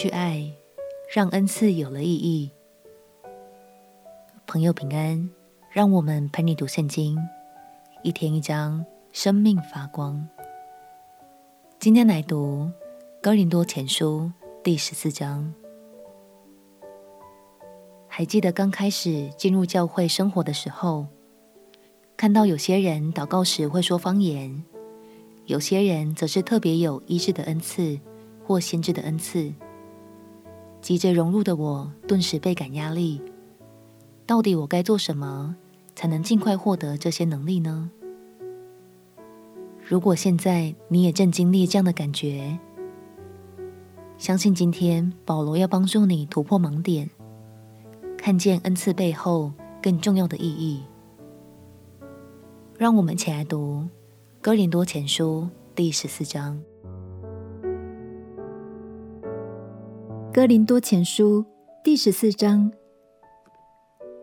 去爱，让恩赐有了意义。朋友平安，让我们陪你读圣经，一天一章，生命发光。今天来读哥林多前书第十四章。还记得刚开始进入教会生活的时候，看到有些人祷告时会说方言，有些人则是特别有医治的恩赐或先知的恩赐。急着融入的我，顿时倍感压力。到底我该做什么，才能尽快获得这些能力呢？如果现在你也正经历这样的感觉，相信今天保罗要帮助你突破盲点，看见恩赐背后更重要的意义。让我们一起来读《哥林多前书》第十四章。《哥林多前书》第十四章：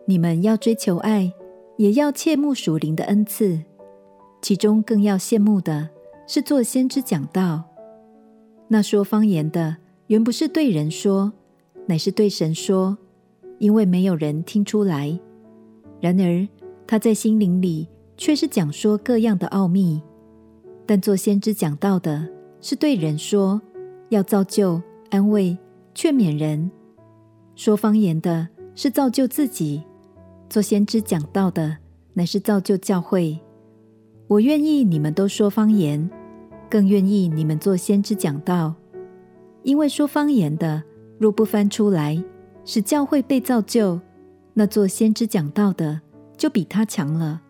你们要追求爱，也要切慕属灵的恩赐，其中更要羡慕的是作先知讲道。那说方言的，原不是对人说，乃是对神说，因为没有人听出来。然而他在心灵里。却是讲说各样的奥秘，但作先知讲道的是对人说，要造就、安慰、劝勉人；说方言的是造就自己；做先知讲道的乃是造就教会。我愿意你们都说方言，更愿意你们做先知讲道，因为说方言的若不翻出来，使教会被造就，那做先知讲道的就比他强了。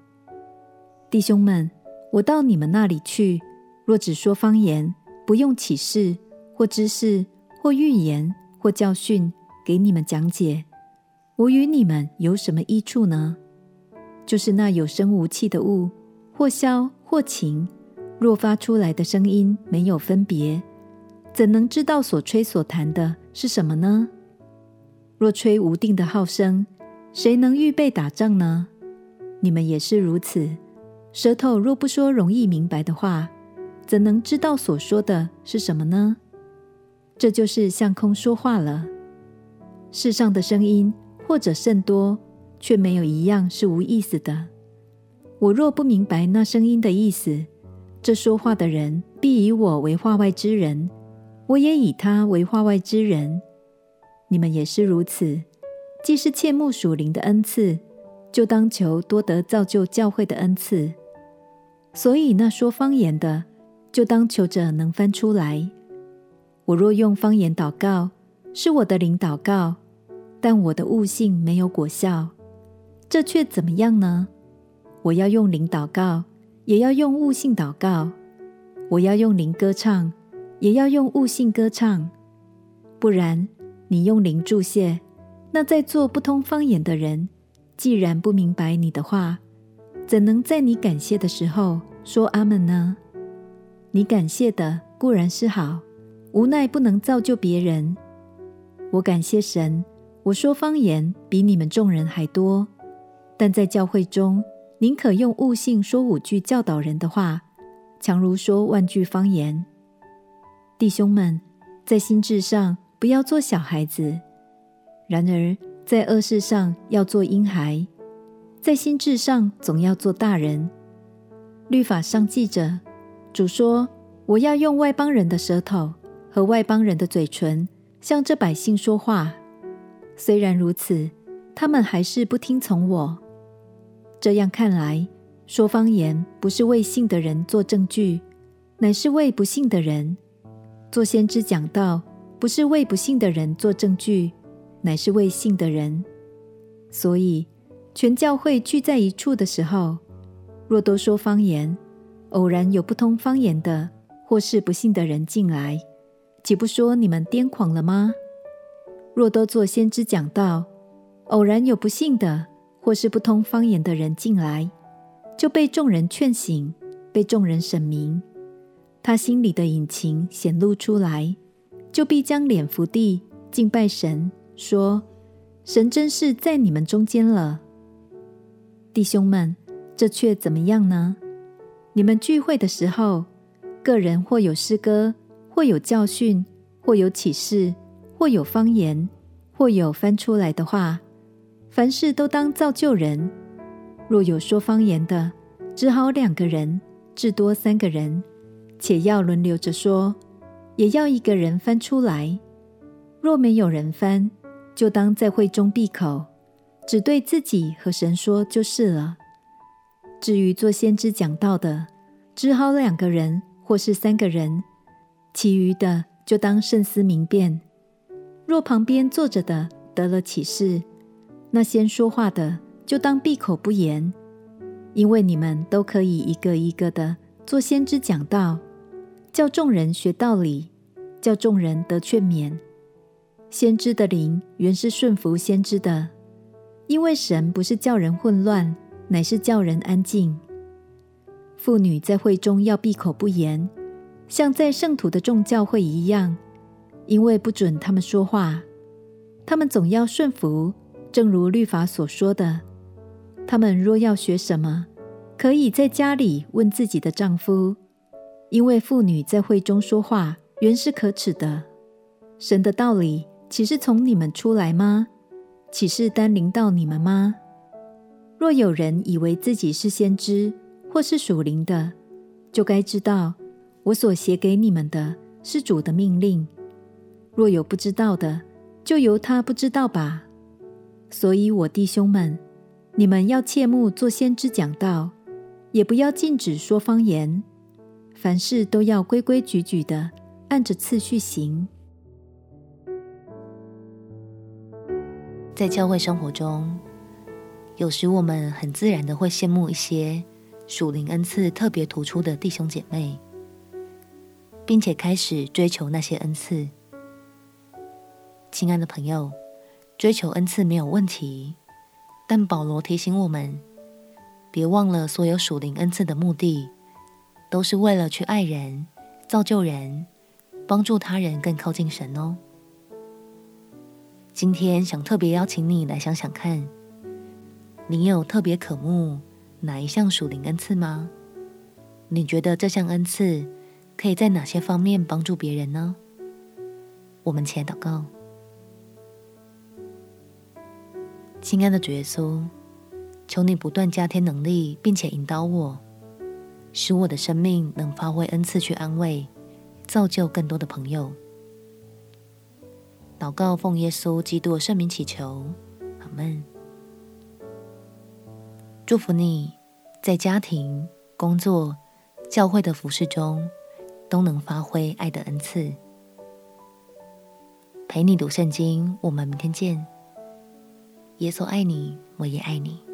弟兄们，我到你们那里去，若只说方言，不用启示或知识或预言或教训给你们讲解，我与你们有什么益处呢？就是那有声无气的物，或箫或琴，若发出来的声音没有分别，怎能知道所吹所弹的是什么呢？若吹无定的号声，谁能预备打仗呢？你们也是如此。舌头若不说容易明白的话，怎能知道所说的是什么呢？这就是向空说话了。世上的声音或者甚多，却没有一样是无意思的。我若不明白那声音的意思，这说话的人必以我为话外之人，我也以他为话外之人。你们也是如此，既是切慕属灵的恩赐。就当求多得造就教会的恩赐，所以那说方言的，就当求着能翻出来。我若用方言祷告，是我的灵祷告，但我的悟性没有果效，这却怎么样呢？我要用灵祷告，也要用悟性祷告；我要用灵歌唱，也要用悟性歌唱。不然，你用灵注谢，那在作不通方言的人。既然不明白你的话，怎能在你感谢的时候说阿门呢？你感谢的固然是好，无奈不能造就别人。我感谢神，我说方言比你们众人还多，但在教会中，宁可用悟性说五句教导人的话，强如说万句方言。弟兄们，在心智上不要做小孩子。然而，在恶事上要做婴孩，在心智上总要做大人。律法上记着，主说：“我要用外邦人的舌头和外邦人的嘴唇，向这百姓说话。”虽然如此，他们还是不听从我。这样看来，说方言不是为信的人做证据，乃是为不信的人；做先知讲道，不是为不信的人做证据。乃是为信的人，所以全教会聚在一处的时候，若都说方言，偶然有不通方言的，或是不信的人进来，岂不说你们癫狂了吗？若都作先知讲道，偶然有不信的，或是不通方言的人进来，就被众人劝醒，被众人审明，他心里的隐情显露出来，就必将脸伏地敬拜神。说：“神真是在你们中间了，弟兄们，这却怎么样呢？你们聚会的时候，个人或有诗歌，或有教训，或有启示，或有方言，或有翻出来的话，凡事都当造就人。若有说方言的，只好两个人，至多三个人，且要轮流着说，也要一个人翻出来。若没有人翻，就当在会中闭口，只对自己和神说就是了。至于做先知讲道的，只好两个人或是三个人，其余的就当慎思明辨。若旁边坐着的得了启示，那先说话的就当闭口不言，因为你们都可以一个一个的做先知讲道，叫众人学道理，叫众人得劝勉。先知的灵原是顺服先知的，因为神不是叫人混乱，乃是叫人安静。妇女在会中要闭口不言，像在圣徒的众教会一样，因为不准他们说话。他们总要顺服，正如律法所说的。他们若要学什么，可以在家里问自己的丈夫，因为妇女在会中说话原是可耻的。神的道理。岂是从你们出来吗？岂是单临到你们吗？若有人以为自己是先知或是属灵的，就该知道我所写给你们的是主的命令。若有不知道的，就由他不知道吧。所以，我弟兄们，你们要切慕做先知讲道，也不要禁止说方言。凡事都要规规矩矩的按着次序行。在教会生活中，有时我们很自然的会羡慕一些属灵恩赐特别突出的弟兄姐妹，并且开始追求那些恩赐。亲爱的朋友，追求恩赐没有问题，但保罗提醒我们，别忘了所有属灵恩赐的目的，都是为了去爱人、造就人、帮助他人更靠近神哦。今天想特别邀请你来想想看，你有特别渴慕哪一项属灵恩赐吗？你觉得这项恩赐可以在哪些方面帮助别人呢？我们前祷告，亲爱的主耶稣，求你不断加添能力，并且引导我，使我的生命能发挥恩赐去安慰、造就更多的朋友。祷告，奉耶稣基督圣名祈求，阿门。祝福你在家庭、工作、教会的服事中，都能发挥爱的恩赐。陪你读圣经，我们明天见。耶稣爱你，我也爱你。